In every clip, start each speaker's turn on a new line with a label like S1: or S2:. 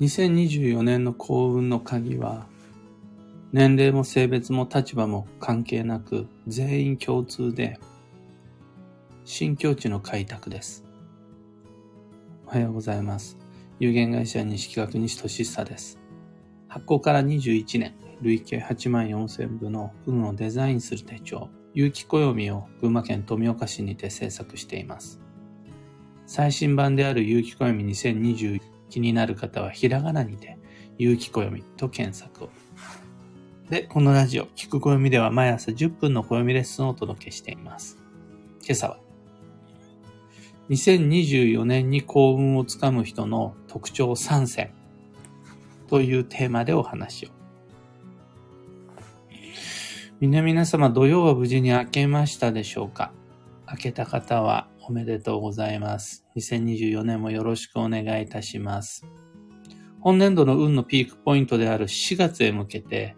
S1: 2024年の幸運の鍵は、年齢も性別も立場も関係なく全員共通で、新境地の開拓です。おはようございます。有限会社西企画西俊久です。発行から21年、累計8万4000部の運をデザインする手帳、有機暦を群馬県富岡市にて制作しています。最新版である有機暦2020気になる方はひらがなにて、有機暦と検索を。で、このラジオ、聞く暦では毎朝10分の暦レッスンをお届けしています。今朝は、2024年に幸運をつかむ人の特徴3選というテーマでお話を。皆々様、土曜は無事に明けましたでしょうか？明けた方はおめでとうございます。2024年もよろしくお願いいたします。本年度の運のピークポイントである4月へ向けて、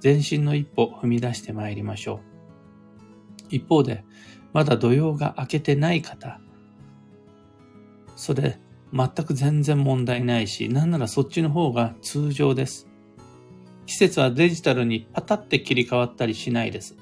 S1: 前進の一歩踏み出してまいりましょう。一方で、まだ土曜が明けてない方、それ、全く全然問題ないし、なんならそっちの方が通常です。季節はデジタルにパタって切り替わったりしないです。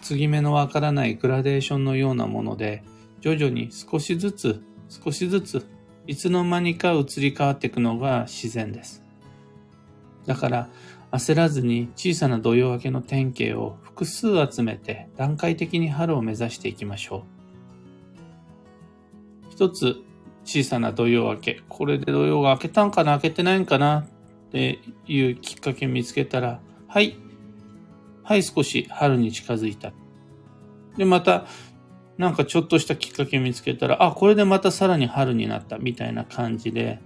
S1: 継ぎ目のわからないグラデーションのようなもので、徐々に少しずつ、少しずつ、いつの間にか移り変わっていくのが自然です。だから、焦らずに小さな土曜明けの典型を複数集めて段階的に春を目指していきましょう。一つ小さな土曜明け、これで土曜が明けたんかな、明けてないんかなっていうきっかけ見つけたら、はい、はい、少し春に近づいた。で、またなんかちょっとしたきっかけ見つけたら、あ、これでまたさらに春になったみたいな感じで、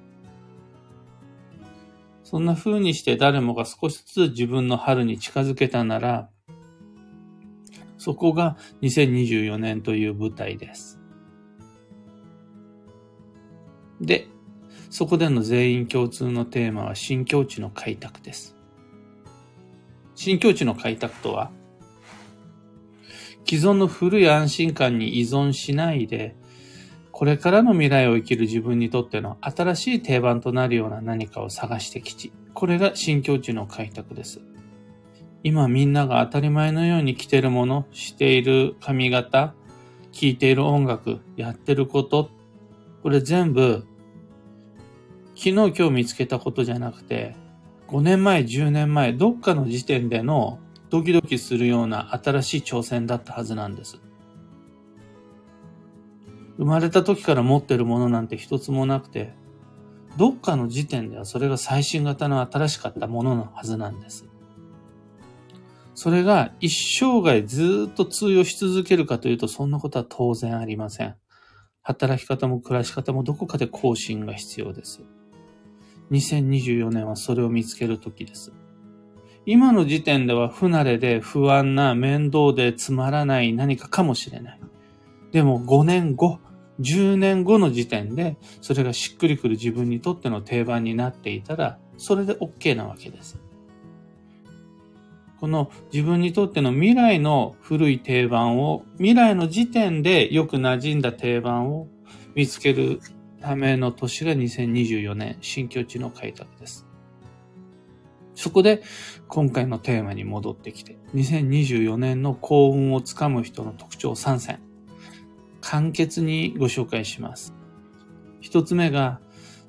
S1: そんな風にして誰もが少しずつ自分の春に近づけたなら、そこが2024年という舞台です。で、そこでの全員共通のテーマは新境地の開拓です。新境地の開拓とは、既存の古い安心感に依存しないで、これからの未来を生きる自分にとっての新しい定番となるような何かを探してきち。これが新境地の開拓です。今みんなが当たり前のように着てるもの、している髪型、聴いている音楽、やってること、これ全部、昨日今日見つけたことじゃなくて、5年前、10年前、どっかの時点でのドキドキするような新しい挑戦だったはずなんです。生まれた時から持ってるものなんて一つもなくて、どっかの時点ではそれが最新型の新しかったもののはずなんです。それが一生涯ずっと通用し続けるかというとそんなことは当然ありません。働き方も暮らし方もどこかで更新が必要です。2024年はそれを見つける時です。今の時点では不慣れで不安な面倒でつまらない何かかもしれない。でも5年後、10年後の時点でそれがしっくりくる自分にとっての定番になっていたら、それで OK なわけです。この自分にとっての未来の古い定番を、未来の時点でよく馴染んだ定番を見つけるための年が2024年新境地の開拓です。そこで今回のテーマに戻ってきて、2024年の幸運をつかむ人の特徴3選、簡潔にご紹介します。一つ目が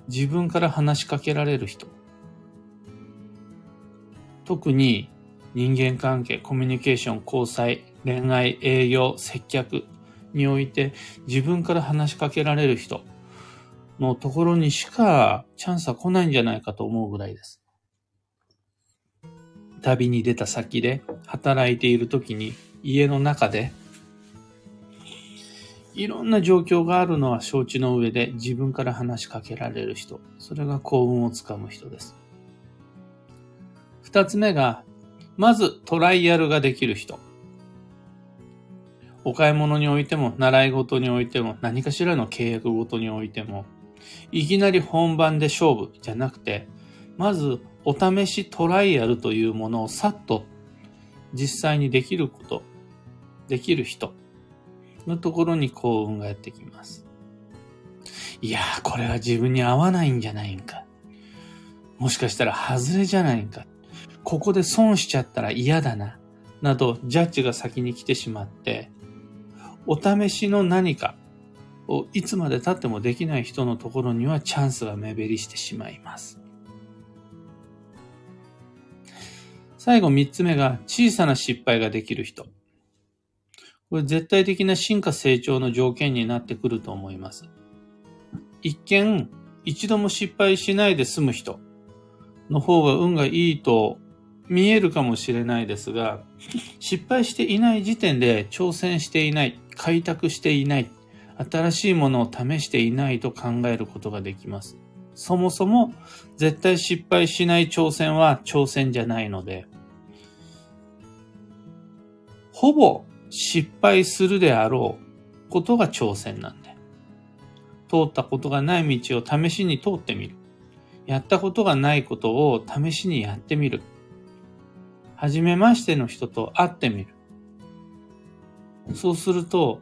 S1: 自分から話しかけられる人。特に人間関係、コミュニケーション、交際、恋愛、営業、接客において自分から話しかけられる人のところにしかチャンスは来ないんじゃないかと思うぐらいです。旅に出た先で働いている時に家の中でいろんな状況があるのは承知の上で自分から話しかけられる人。それが幸運をつかむ人です。二つ目が、まずトライアルができる人。お買い物においても、習い事においても、何かしらの契約ごとにおいても、いきなり本番で勝負じゃなくて、まずお試しトライアルというものをさっと実際にできること、できる人のところに幸運がやってきます。いやー、これは自分に合わないんじゃないんか。もしかしたら外れじゃないんか。ここで損しちゃったら嫌だな。など、ジャッジが先に来てしまって、お試しの何かをいつまで経ってもできない人のところにはチャンスが目減りしてしまいます。最後三つ目が小さな失敗ができる人。これ絶対的な進化成長の条件になってくると思います。一見、一度も失敗しないで済む人の方が運がいいと見えるかもしれないですが、失敗していない時点で挑戦していない、開拓していない、新しいものを試していないと考えることができます。そもそも絶対失敗しない挑戦は挑戦じゃないので、ほぼ失敗するであろうことが挑戦なんで。通ったことがない道を試しに通ってみる。やったことがないことを試しにやってみる。はじめましての人と会ってみる。そうすると、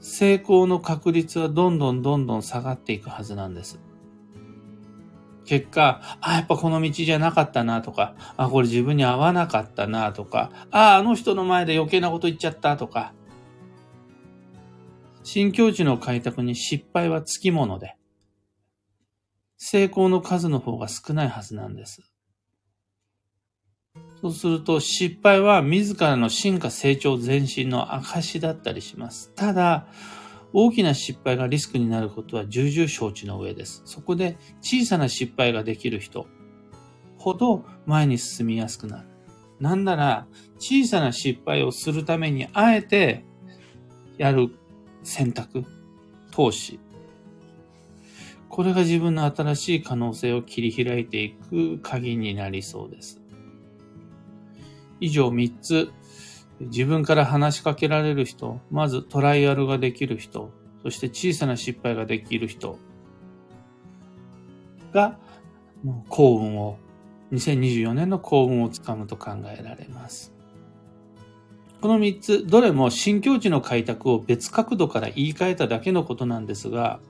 S1: 成功の確率はどんどんどんどん下がっていくはずなんです。結果、あ、やっぱこの道じゃなかったなとか、あ、これ自分に合わなかったなとか、あ、あの人の前で余計なこと言っちゃったとか、新境地の開拓に失敗はつきもので、成功の数の方が少ないはずなんです。そうすると失敗は自らの進化成長前進の証だったりします。ただ、大きな失敗がリスクになることは重々承知の上です。そこで小さな失敗ができる人ほど前に進みやすくなる。なんなら小さな失敗をするためにあえてやる選択、投資。これが自分の新しい可能性を切り開いていく鍵になりそうです。以上3つ自分から話しかけられる人、まずトライアルができる人、そして小さな失敗ができる人が幸運を、2024年の幸運をつかむと考えられます。この3つ、どれも新境地の開拓を別角度から言い換えただけのことなんですが、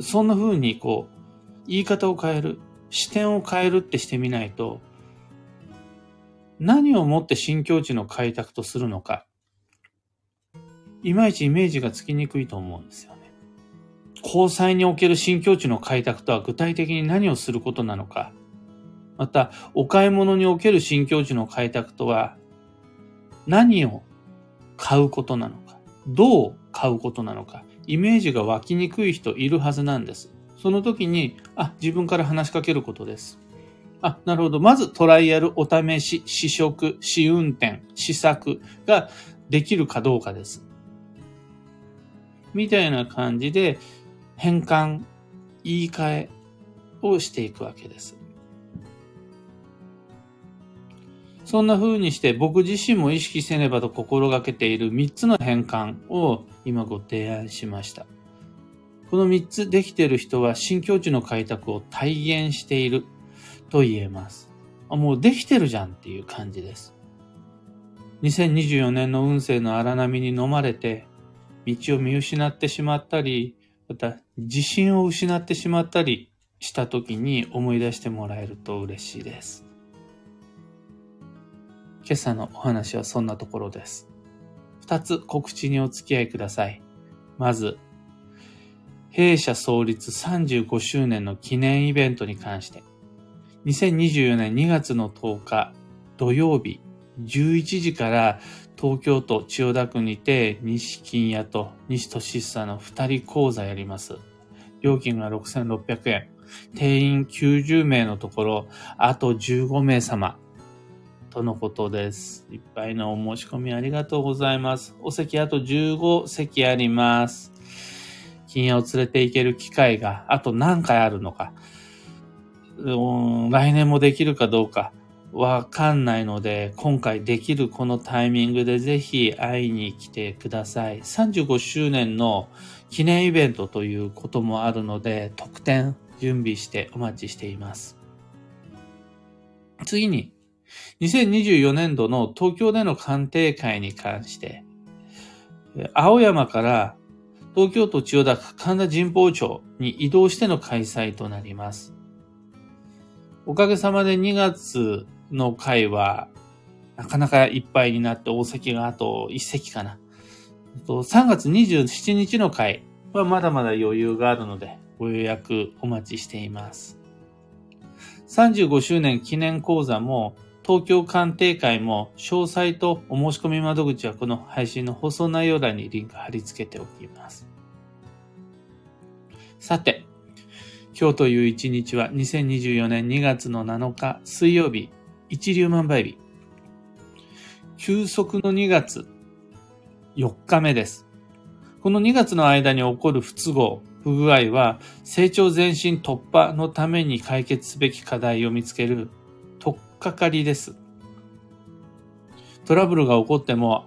S1: そんな風にこう、言い方を変える、視点を変えるってしてみないと、何をもって新境地の開拓とするのか、いまいちイメージがつきにくいと思うんですよね。交際における新境地の開拓とは具体的に何をすることなのか、また、お買い物における新境地の開拓とは、何を買うことなのか、どう買うことなのか、イメージが湧きにくい人いるはずなんです。その時に、あ、自分から話しかけることです。あ、なるほど。まずトライアル、お試し、試食、試運転、試作ができるかどうかです。みたいな感じで変換、言い換えをしていくわけです。そんな風にして僕自身も意識せねばと心がけている3つの変換を今ご提案しました。この3つできている人は新境地の開拓を体現していると言えます。あもうできてるじゃんっていう感じです。2024年の運勢の荒波に飲まれて、道を見失ってしまったり、また自信を失ってしまったりした時に思い出してもらえると嬉しいです。今朝のお話はそんなところです。二つ告知にお付き合いください。まず、弊社創立35周年の記念イベントに関して、2024年2月の10日土曜日11時から東京都千代田区にて西金屋と西俊久の2人講座やります。料金が6600円。定員90名のところ、あと15名様。とのことです。いっぱいのお申し込みありがとうございます。お席あと15席あります。金屋を連れて行ける機会があと何回あるのか。うん来年もできるかどうかわかんないので、今回できるこのタイミングでぜひ会いに来てください。35周年の記念イベントということもあるので、特典準備してお待ちしています。次に、2024年度の東京での鑑定会に関して、青山から東京都千代田区神田神保町に移動しての開催となります。おかげさまで2月の会は、なかなかいっぱいになって大席があと1席かな。3月27日の会はまだまだ余裕があるので、ご予約お待ちしています。35周年記念講座も、東京鑑定会も、詳細とお申し込み窓口はこの配信の放送内容欄にリンク貼り付けておきます。さて、今日という一日は2024年2月の7日水曜日、一粒万倍日。休息の2月4日目です。この2月の間に起こる不都合、不具合は成長前進突破のために解決すべき課題を見つける突っかかりです。トラブルが起こっても、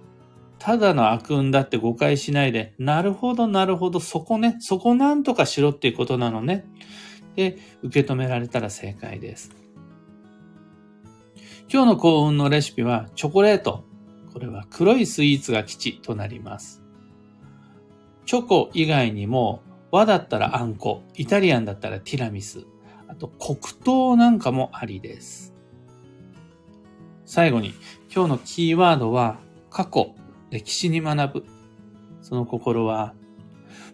S1: ただの悪運だって誤解しないで、なるほど、なるほど、そこね、そこなんとかしろっていうことなのね。で、受け止められたら正解です。今日の幸運のレシピはチョコレート。これは黒いスイーツが基地となります。チョコ以外にも和だったらあんこ、イタリアンだったらティラミス、あと黒糖なんかもありです。最後に、今日のキーワードは、過去、歴史に学ぶ。その心は、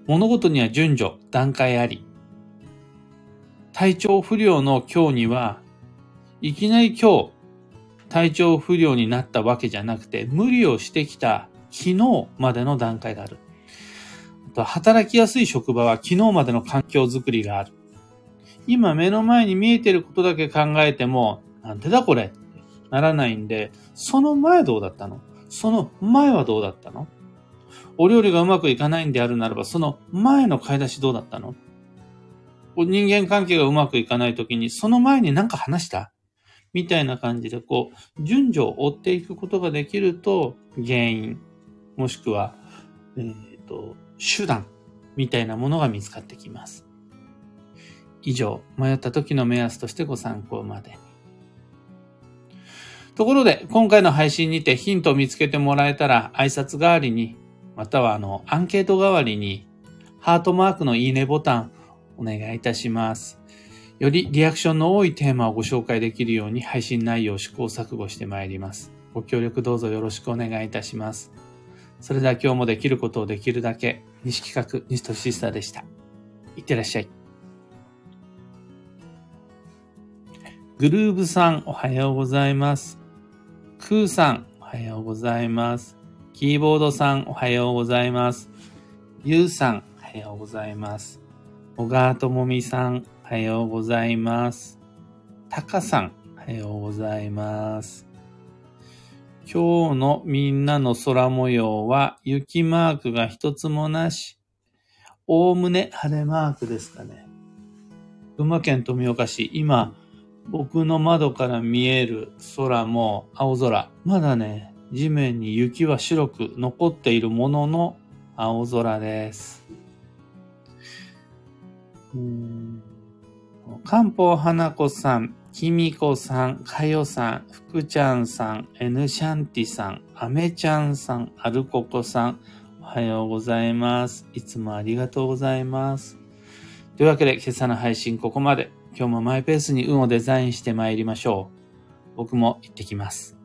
S1: 物事には順序、段階あり。体調不良の今日には、いきなり今日、体調不良になったわけじゃなくて、無理をしてきた昨日までの段階がある。と働きやすい職場は昨日までの環境づくりがある。今目の前に見えてることだけ考えても、なんでだこれならないんで、その前どうだったの？その前はどうだったの？お料理がうまくいかないんであるならば、その前の買い出しどうだったの？人間関係がうまくいかないときに、その前に何か話した？みたいな感じで、こう、順序を追っていくことができると、原因、もしくは、えっ、ー、と、手段みたいなものが見つかってきます。以上、迷った時の目安としてご参考までに。ところで、今回の配信にてヒントを見つけてもらえたら、挨拶代わりに、またはあの、アンケート代わりに、ハートマークのいいねボタン、お願いいたします。よりリアクションの多いテーマをご紹介できるように配信内容を試行錯誤してまいります。ご協力どうぞよろしくお願いいたします。それでは今日もできることをできるだけ、西企画、西俊久でした。いってらっしゃい。グルーブさん、おはようございます。クーさん、おはようございます。キーボードさん、おはようございます。ゆうさん、おはようございます。小川ともみさん、おはようございます。たかさん、おはようございます。今日のみんなの空模様は雪マークが一つもなし。おおむね晴れマークですかね。群馬県富岡市、今、僕の窓から見える空も青空。まだね、地面に雪は白く残っているものの青空です。漢方花子さん、きみこさん、かよさん、ふくちゃんさん、エヌシャンティさん、あめちゃんさん、アルココさん、おはようございます。いつもありがとうございます。というわけで今朝の配信ここまで。今日もマイペースに運をデザインして参りましょう。僕も行ってきます。